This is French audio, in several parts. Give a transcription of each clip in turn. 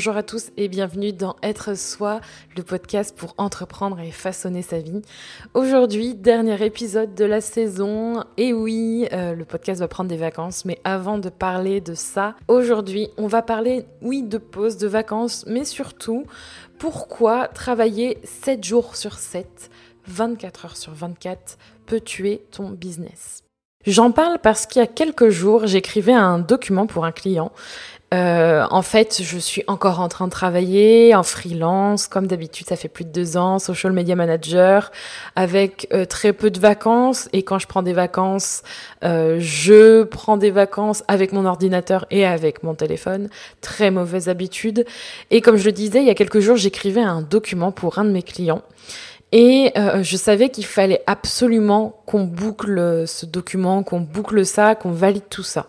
Bonjour à tous et bienvenue dans Être Soi, le podcast pour entreprendre et façonner sa vie. Aujourd'hui, dernier épisode de la saison. Et oui, euh, le podcast va prendre des vacances, mais avant de parler de ça, aujourd'hui, on va parler, oui, de pause, de vacances, mais surtout, pourquoi travailler 7 jours sur 7, 24 heures sur 24 peut tuer ton business? J'en parle parce qu'il y a quelques jours, j'écrivais un document pour un client euh, en fait, je suis encore en train de travailler en freelance, comme d'habitude, ça fait plus de deux ans, social media manager, avec euh, très peu de vacances. Et quand je prends des vacances, euh, je prends des vacances avec mon ordinateur et avec mon téléphone. Très mauvaise habitude. Et comme je le disais, il y a quelques jours, j'écrivais un document pour un de mes clients. Et je savais qu'il fallait absolument qu'on boucle ce document, qu'on boucle ça, qu'on valide tout ça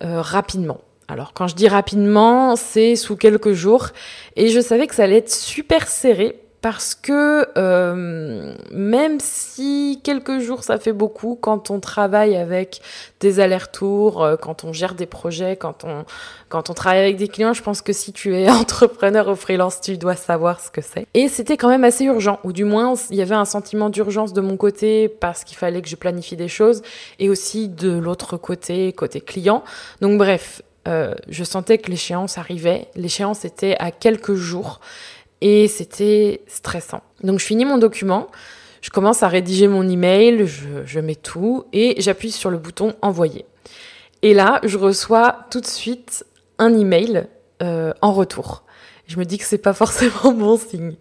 rapidement. Alors quand je dis rapidement, c'est sous quelques jours. Et je savais que ça allait être super serré parce que euh, même si quelques jours ça fait beaucoup, quand on travaille avec des allers-retours, euh, quand on gère des projets, quand on, quand on travaille avec des clients, je pense que si tu es entrepreneur ou freelance, tu dois savoir ce que c'est. Et c'était quand même assez urgent, ou du moins il y avait un sentiment d'urgence de mon côté parce qu'il fallait que je planifie des choses, et aussi de l'autre côté, côté client. Donc bref, euh, je sentais que l'échéance arrivait. L'échéance était à quelques jours et c'était stressant. Donc je finis mon document, je commence à rédiger mon email, je, je mets tout et j'appuie sur le bouton envoyer. Et là, je reçois tout de suite un email euh, en retour. Je me dis que c'est pas forcément bon signe.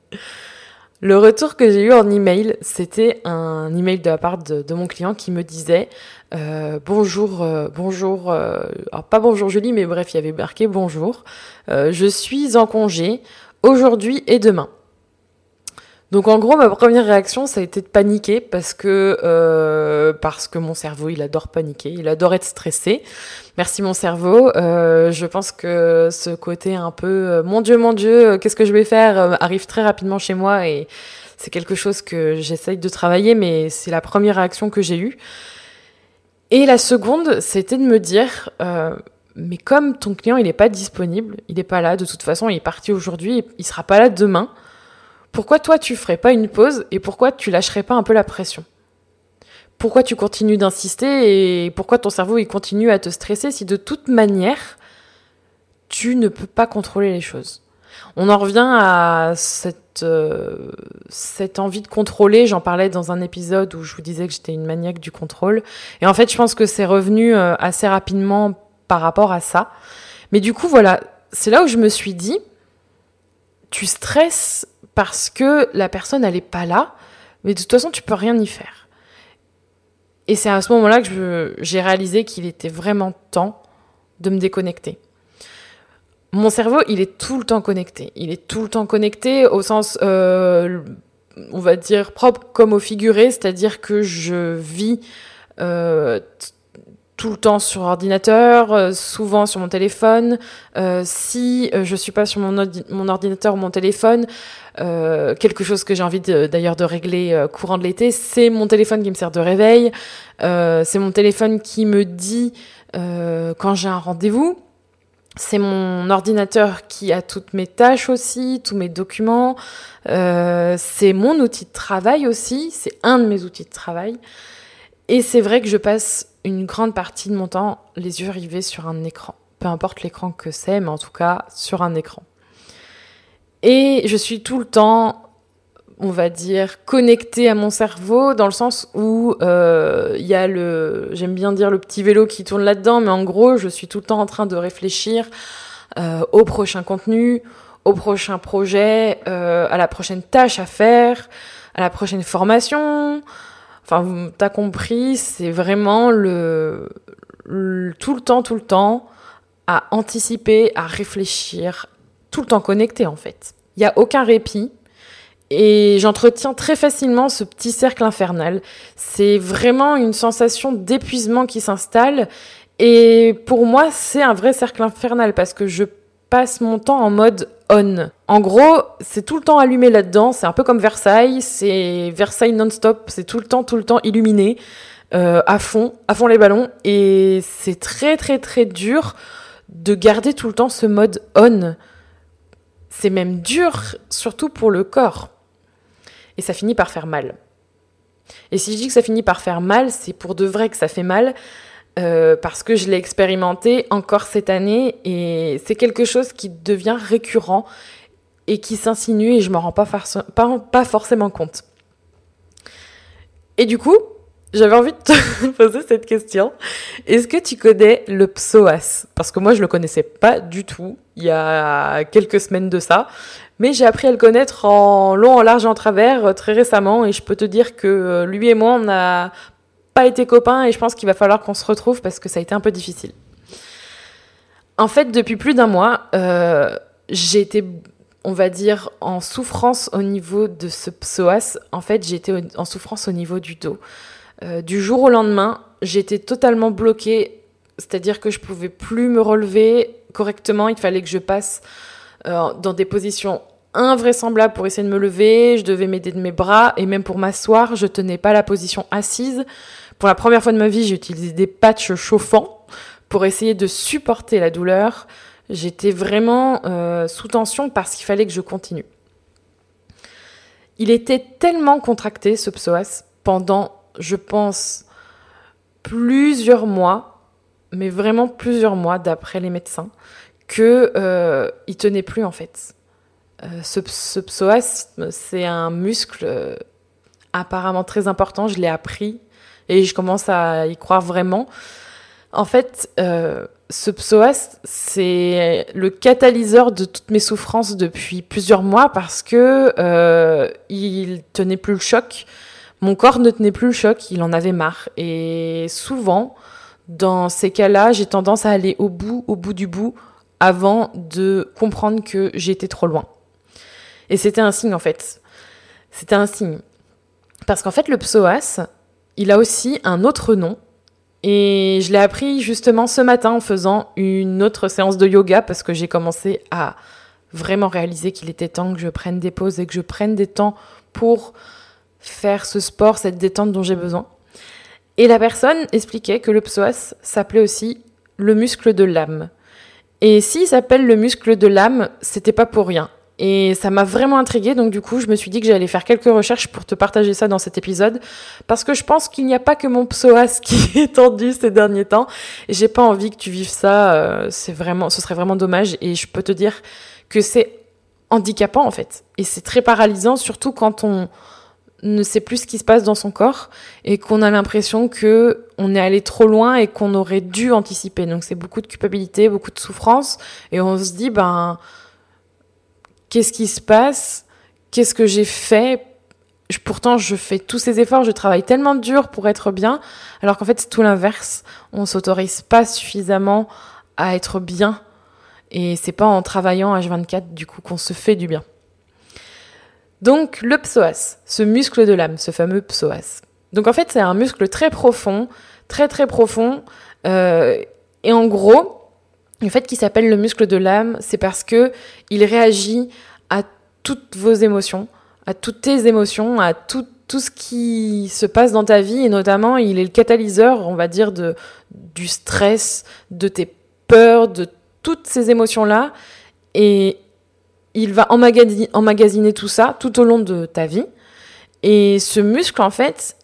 Le retour que j'ai eu en email, c'était un email de la part de, mon client qui me disait euh, bonjour, euh, bonjour, euh, pas bonjour Julie, mais bref, il y avait marqué bonjour. je suis en congé aujourd'hui et demain. Donc en gros, ma première réaction, ça a été de paniquer parce que euh, parce que mon cerveau, il adore paniquer, il adore être stressé. Merci mon cerveau. Euh, je pense que ce côté un peu euh, mon Dieu, mon Dieu, qu'est-ce que je vais faire? Arrive très rapidement chez moi et c'est quelque chose que j'essaye de travailler, mais c'est la première réaction que j'ai eue. Et la seconde, c'était de me dire mais comme ton client il n'est pas disponible, il n'est pas là, de toute façon il est parti aujourd'hui, il sera pas là demain pourquoi toi tu ferais pas une pause et pourquoi tu lâcherais pas un peu la pression? Pourquoi tu continues d'insister et pourquoi ton cerveau il continue à te stresser si de toute manière tu ne peux pas contrôler les choses? On en revient à cette, euh, cette envie de contrôler. J'en parlais dans un épisode où je vous disais que j'étais une maniaque du contrôle. Et en fait, je pense que c'est revenu euh, assez rapidement par rapport à ça. Mais du coup, voilà, c'est là où je me suis dit, tu stresses parce que la personne, elle n'est pas là, mais de toute façon, tu peux rien y faire. Et c'est à ce moment-là que j'ai réalisé qu'il était vraiment temps de me déconnecter. Mon cerveau, il est tout le temps connecté. Il est tout le temps connecté au sens, euh, on va dire, propre comme au figuré, c'est-à-dire que je vis euh, tout le temps sur ordinateur, euh, souvent sur mon téléphone. Euh, si euh, je suis pas sur mon, mon ordinateur ou mon téléphone, quelque chose que j'ai envie d'ailleurs de, régler courant de l'été, c'est mon téléphone qui me sert de réveil. c'est mon téléphone qui me dit quand j'ai un rendez-vous. C'est mon ordinateur qui a toutes mes tâches aussi, tous mes documents. c'est mon outil de travail aussi. C'est un de mes outils de travail. Et c'est vrai que je passe une grande partie de mon temps les yeux rivés sur un écran. Peu importe l'écran que c'est, mais en tout cas sur un écran. Et je suis tout le temps, on va dire, connectée à mon cerveau dans le sens où il euh, y a le, j'aime bien dire le petit vélo qui tourne là-dedans, mais en gros, je suis tout le temps en train de réfléchir euh, au prochain contenu, au prochain projet, euh, à la prochaine tâche à faire, à la prochaine formation, Enfin, t'as compris, c'est vraiment le, tout le temps, tout le temps à anticiper, à réfléchir, tout le temps connecté en fait. Il n'y a aucun répit. Et j'entretiens très facilement ce petit cercle infernal. C'est vraiment une sensation d'épuisement qui s'installe. Et pour moi, c'est un vrai cercle infernal parce que je passe mon temps en mode on. En gros, c'est tout le temps allumé là-dedans. C'est un peu comme Versailles. C'est Versailles non-stop. C'est tout le temps, tout le temps illuminé. Euh, à fond, à fond les ballons. Et c'est très, très, très dur de garder tout le temps ce mode on. c'est même dur, surtout pour le corps. Et ça finit par faire mal. Et si je dis que ça finit par faire mal, c'est pour de vrai que ça fait mal, euh, parce que je l'ai expérimenté encore cette année, et c'est quelque chose qui devient récurrent et qui s'insinue, et je m'en rends pas, pas, pas forcément compte. Et du coup, j'avais envie de te poser cette question. Est-ce que tu connais le psoas? Parce que moi, je le connaissais pas du tout il y a quelques semaines de ça. Mais j'ai appris à le connaître en long, en large, en travers euh, très récemment. Et je peux te dire que euh, lui et moi, on n'a pas été copains. Et je pense qu'il va falloir qu'on se retrouve parce que ça a été un peu difficile. En fait, depuis plus d'un mois, euh, j'ai été on va dire, en souffrance au niveau de ce psoas. En fait, j'ai été en souffrance au niveau du dos. Euh, du jour au lendemain, j'étais totalement bloquée, c'est-à-dire que je pouvais plus me relever correctement. Il fallait que je passe euh, dans des positions invraisemblables pour essayer de me lever. Je devais m'aider de mes bras et même pour m'asseoir, je tenais pas la position assise. Pour la première fois de ma vie, j'ai utilisé des patchs chauffants pour essayer de supporter la douleur. J'étais vraiment euh, sous tension parce qu'il fallait que je continue. Il était tellement contracté, ce psoas, pendant je pense, plusieurs mois, mais vraiment plusieurs mois d'après les médecins, que euh, il tenait plus en fait. Euh, ce, psoas, c'est un muscle euh, apparemment très important. Je l'ai appris et je commence à y croire vraiment. En fait, euh, ce psoas, c'est le catalyseur de toutes mes souffrances depuis plusieurs mois parce que il tenait plus le choc mon corps ne tenait plus le choc, il en avait marre. Et souvent, dans ces cas-là, j'ai tendance à aller au bout, au bout du bout, avant de comprendre que j'étais trop loin. Et c'était un signe en fait. C'était un signe. Parce qu'en fait, le psoas, il a aussi un autre nom. Et je l'ai appris justement ce matin en faisant une autre séance de yoga parce que j'ai commencé à vraiment réaliser qu'il était temps que je prenne des pauses et que je prenne des temps pour faire ce sport, cette détente dont j'ai besoin. Et la personne expliquait que le psoas s'appelait aussi le muscle de l'âme. Et s'il s'appelle le muscle de l'âme, c'était pas pour rien. Et ça m'a vraiment intriguée, donc du coup, je me suis dit que j'allais faire quelques recherches pour te partager ça dans cet épisode, parce que je pense qu'il n'y a pas que mon psoas qui est tendu ces derniers temps. J'ai pas envie que tu vives ça. Euh, c'est vraiment, ce serait vraiment dommage. Et je peux te dire que c'est handicapant en fait, et c'est très paralysant, surtout quand on ne sait plus ce qui se passe dans son corps et qu'on a l'impression que on est allé trop loin et qu'on aurait dû anticiper. Donc c'est beaucoup de culpabilité, beaucoup de souffrance et on se dit ben qu'est-ce qui se passe Qu'est-ce que j'ai fait Pourtant, je fais tous ces efforts, je travaille tellement dur pour être bien, alors qu'en fait, c'est tout l'inverse. On s'autorise pas suffisamment à être bien, et c'est pas en travaillant H24 du coup qu'on se fait du bien. Donc le psoas, ce muscle de l'âme, ce fameux psoas. Donc en fait c'est un muscle très profond, très très profond. Euh, et en gros, le fait qu'il s'appelle le muscle de l'âme, c'est parce que il réagit à toutes vos émotions, à toutes tes émotions, à tout, tout ce qui se passe dans ta vie et notamment il est le catalyseur, on va dire, de, du stress, de tes peurs, de toutes ces émotions-là. Et il va emmagasiner, tout ça tout au long de ta vie. Et ce muscle, en fait,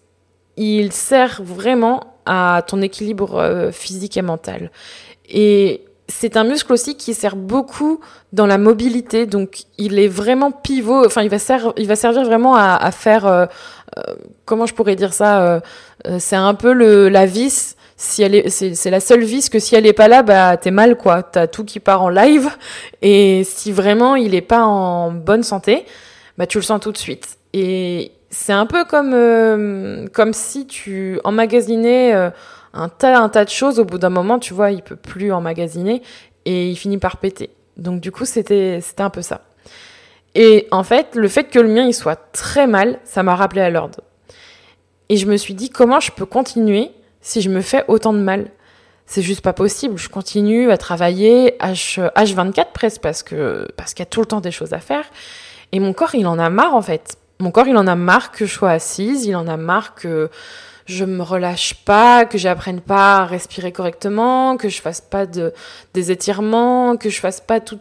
il sert vraiment à ton équilibre euh, physique et mental. Et c'est un muscle aussi qui sert beaucoup dans la mobilité, donc il est vraiment pivot. Enfin, il va, il va servir vraiment à, faire, euh, euh, comment je pourrais dire ça C'est un peu le, la vis si elle est, c'est, la seule vis que si elle est pas là, bah t'es mal quoi. T'as tout qui part en live et si vraiment il est pas en bonne santé, bah tu le sens tout de suite. Et c'est un peu comme euh, comme si tu emmagasinais euh, un tas un tas de choses. Au bout d'un moment, tu vois, il peut plus emmagasiner et il finit par péter. Donc du coup, c'était c'était un peu ça. Et en fait, le fait que le mien il soit très mal, ça m'a rappelé à l'ordre. Et je me suis dit comment je peux continuer si je me fais autant de mal? C'est juste pas possible. Je continue à travailler H, H24 presque parce que parce qu'il y a tout le temps des choses à faire. Et mon corps, il en a marre en fait. Mon corps, il en a marre que je sois assise, il en a marre que je me relâche pas, que j'apprenne pas à respirer correctement, que je fasse pas de, des étirements, que je fasse pas tout,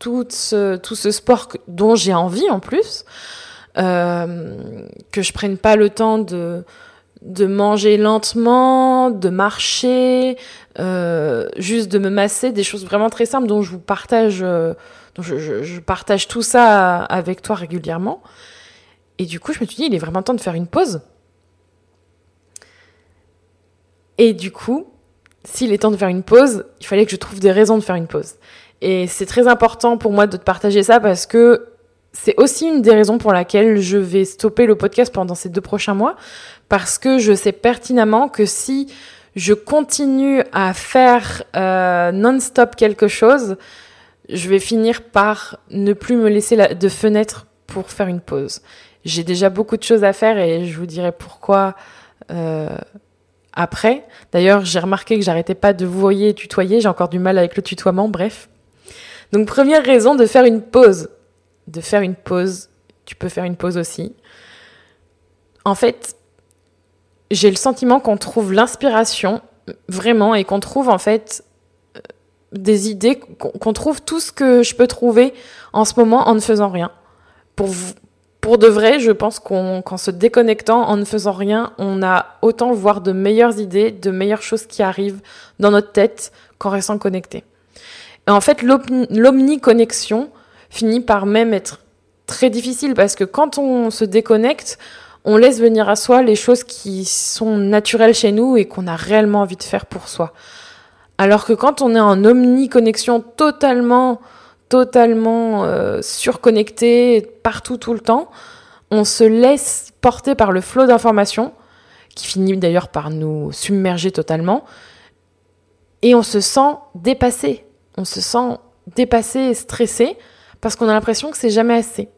tout ce, tout ce sport dont j'ai envie en plus, euh, que je prenne pas le temps de, de manger lentement, de marcher, euh, juste de me masser, des choses vraiment très simples dont je vous partage, euh, dont je, je, partage tout ça avec toi régulièrement. Et du coup, je me suis dit, il est vraiment temps de faire une pause. Et du coup, s'il est temps de faire une pause, il fallait que je trouve des raisons de faire une pause. Et c'est très important pour moi de te partager ça parce que c'est aussi une des raisons pour laquelle je vais stopper le podcast pendant ces deux prochains mois. Parce que je sais pertinemment que si je continue à faire euh, non-stop quelque chose, je vais finir par ne plus me laisser de fenêtre pour faire une pause. J'ai déjà beaucoup de choses à faire et je vous dirai pourquoi euh, après. D'ailleurs, j'ai remarqué que j'arrêtais pas de vous voyer et tutoyer, j'ai encore du mal avec le tutoiement, bref. Donc première raison de faire une pause. De faire une pause, tu peux faire une pause aussi. En fait, j'ai le sentiment qu'on trouve l'inspiration vraiment et qu'on trouve en fait euh, des idées, qu'on trouve tout ce que je peux trouver en ce moment en ne faisant rien. Pour, pour de vrai, je pense qu'en se déconnectant, en ne faisant rien, on a autant voir de meilleures idées, de meilleures choses qui arrivent dans notre tête qu'en restant connecté. Et en fait, l'omniconnexion finit par même être très difficile parce que quand on se déconnecte, on laisse venir à soi les choses qui sont naturelles chez nous et qu'on a réellement envie de faire pour soi. Alors que quand on est en omniconnexion totalement totalement euh, surconnecté partout tout le temps. On se laisse porter par le flot d'informations, qui finit d'ailleurs par nous submerger totalement, et on se sent dépassé. On se sent dépassé stressé parce qu'on a l'impression que c'est jamais assez.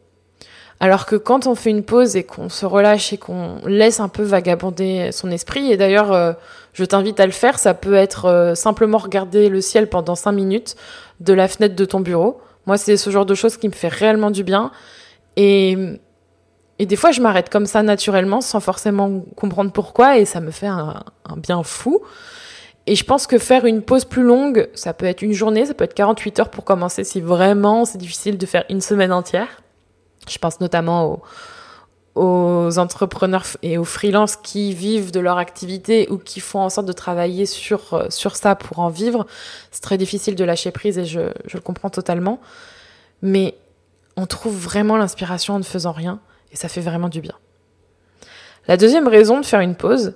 Alors que quand on fait une pause et qu'on se relâche et qu'on laisse un peu vagabonder son esprit, et d'ailleurs euh, je t'invite à le faire, ça peut être euh, simplement regarder le ciel pendant 5 minutes, de la fenêtre de ton bureau. Moi, c'est ce genre de choses qui me fait réellement du bien. Et, et des fois, je m'arrête comme ça naturellement, sans forcément comprendre pourquoi, et ça me fait un, bien fou. Et je pense que faire une pause plus longue, ça peut être une journée, ça peut être 48 heures pour commencer si vraiment c'est difficile de faire une semaine entière. Je pense notamment aux, entrepreneurs et aux freelances qui vivent de leur activité ou qui font en sorte de travailler sur, euh, sur ça pour en vivre, c'est très difficile de lâcher prise et je, je le comprends totalement. Mais on trouve vraiment l'inspiration en ne faisant rien et ça fait vraiment du bien. La deuxième raison de faire une pause,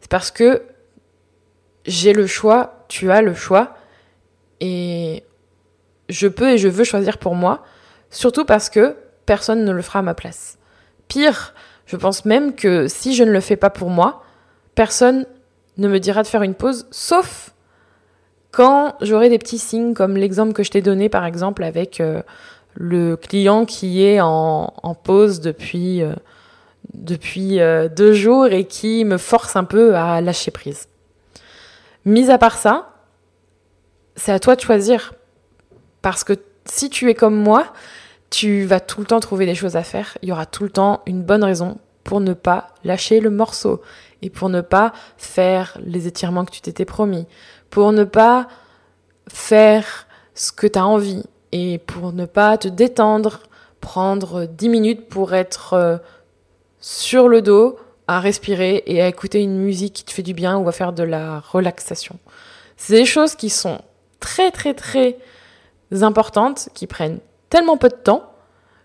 c'est parce que j'ai le choix, tu as le choix et je peux et je veux choisir pour moi, surtout parce que personne ne le fera à ma place. Pire, je pense même que si je ne le fais pas pour moi, personne ne me dira de faire une pause, sauf quand j'aurai des petits signes comme l'exemple que je t'ai donné par exemple avec euh, le client qui est en, pause depuis, euh, euh, deux jours et qui me force un peu à lâcher prise. Mis à part ça, c'est à toi de choisir. Parce que si tu es comme moi, tu vas tout le temps trouver des choses à faire. Il y aura tout le temps une bonne raison pour ne pas lâcher le morceau et pour ne pas faire les étirements que tu t'étais promis, pour ne pas faire ce que tu as envie et pour ne pas te détendre, prendre 10 minutes pour être euh, sur le dos, à respirer et à écouter une musique qui te fait du bien ou à faire de la relaxation. C'est des choses qui sont très très très importantes, qui prennent tellement peu de temps,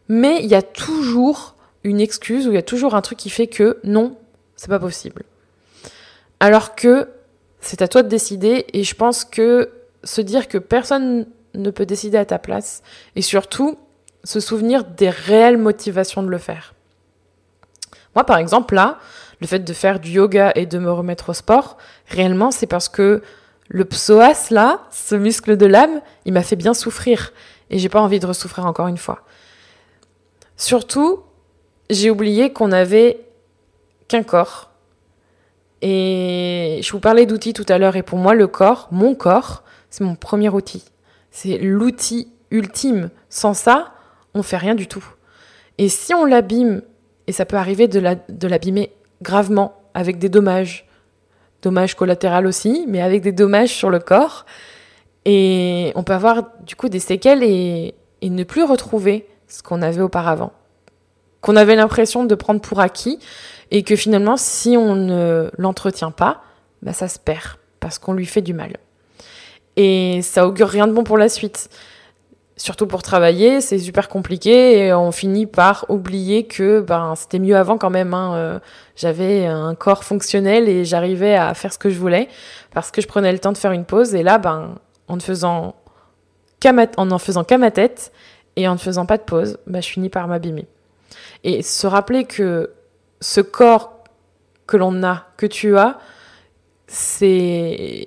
mais il y a toujours une excuse ou il y a toujours un truc qui fait que non, c'est pas possible. Alors que c'est à toi de décider et je pense que se dire que personne ne peut décider à ta place et surtout se souvenir des réelles motivations de le faire. Moi par exemple là, le fait de faire du yoga et de me remettre au sport, réellement c'est parce que le psoas là, ce muscle de l'âme, il m'a fait bien souffrir et j'ai pas envie de ressouffrir encore une fois. Surtout, j'ai oublié qu'on avait qu'un corps. Et je vous parlais d'outils tout à l'heure et pour moi le corps, mon corps, c'est mon premier outil. C'est l'outil ultime. Sans ça, on fait rien du tout. Et si on l'abîme, et ça peut arriver de l'abîmer gravement avec des dommages, dommages collatéraux aussi, mais avec des dommages sur le corps, et on peut avoir du coup des séquelles et, ne plus retrouver ce qu'on avait auparavant. Qu'on avait l'impression de prendre pour acquis et que finalement, si on ne l'entretient pas, bah ça se perd parce qu'on lui fait du mal. Et ça augure rien de bon pour la suite. Surtout pour travailler, c'est super compliqué et on finit par oublier que ben c'était mieux avant quand même. Hein. Euh, j'avais un corps fonctionnel et j'arrivais à faire ce que je voulais parce que je prenais le temps de faire une pause. Et là, ben en ne faisant qu'à en faisant qu'à ma tête et en ne faisant pas de pause, ben, je finis par m'abîmer. Et se rappeler que ce corps que l'on a, que tu as, c'est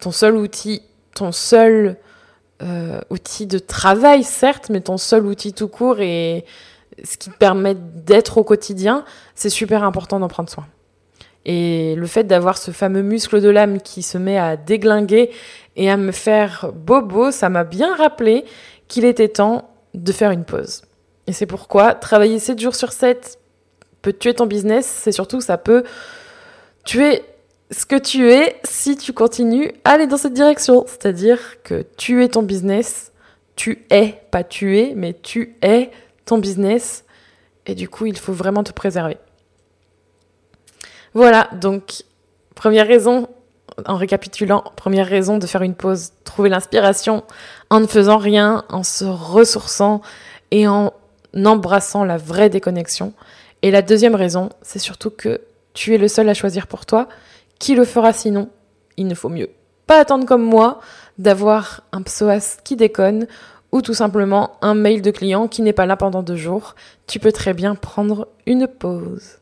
ton seul outil, ton seul euh, outil de travail, certes, mais ton seul outil tout court et ce qui te permet d'être au quotidien, c'est super important d'en prendre soin. Et le fait d'avoir ce fameux muscle de l'âme qui se met à déglinguer et à me faire bobo, ça m'a bien rappelé qu'il était temps de faire une pause. Et c'est pourquoi travailler 7 jours sur 7 peut tuer ton business, c'est surtout ça peut tuer ce que tu es si tu continues à aller dans cette direction. C'est-à-dire que tu es ton business, tu es, pas tu es, mais tu es ton business. Et du coup, il faut vraiment te préserver. Voilà, donc première raison, en récapitulant, première raison de faire une pause, trouver l'inspiration en ne faisant rien, en se ressourçant et en embrassant la vraie déconnexion. Et la deuxième raison, c'est surtout que tu es le seul à choisir pour toi qui le fera sinon? Il ne faut mieux pas attendre comme moi d'avoir un psoas qui déconne ou tout simplement un mail de client qui n'est pas là pendant deux jours. Tu peux très bien prendre une pause.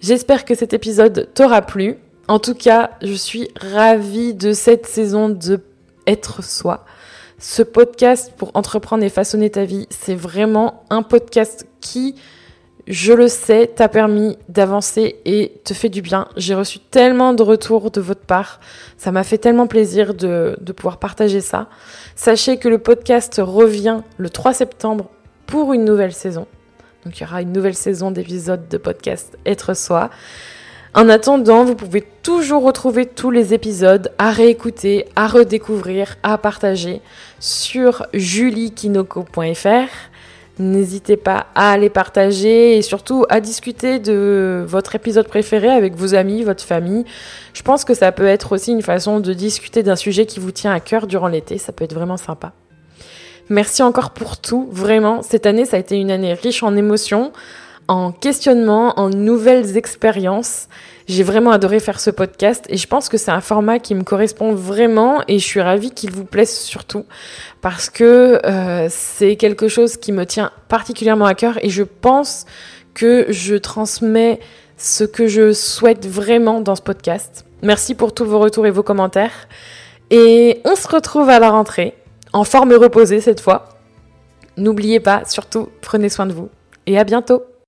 J'espère que cet épisode t'aura plu. En tout cas, je suis ravie de cette saison de être soi. Ce podcast pour entreprendre et façonner ta vie, c'est vraiment un podcast qui je le sais, t'a permis d'avancer et te fait du bien. J'ai reçu tellement de retours de votre part. Ça m'a fait tellement plaisir de, pouvoir partager ça. Sachez que le podcast revient le 3 septembre pour une nouvelle saison. Donc il y aura une nouvelle saison d'épisodes de podcast Être Soi. En attendant, vous pouvez toujours retrouver tous les épisodes à réécouter, à redécouvrir, à partager sur juliekinoko.fr N'hésitez pas à les partager et surtout à discuter de votre épisode préféré avec vos amis, votre famille. Je pense que ça peut être aussi une façon de discuter d'un sujet qui vous tient à cœur durant l'été. Ça peut être vraiment sympa. Merci encore pour tout. Vraiment, cette année, ça a été une année riche en émotions, en questionnements, en nouvelles expériences. J'ai vraiment adoré faire ce podcast et je pense que c'est un format qui me correspond vraiment et je suis ravie qu'il vous plaise surtout parce que euh, c'est quelque chose qui me tient particulièrement à cœur et je pense que je transmets ce que je souhaite vraiment dans ce podcast. Merci pour tous vos retours et vos commentaires. Et on se retrouve à la rentrée, en forme reposée cette fois. N'oubliez pas, surtout, prenez soin de vous. Et à bientôt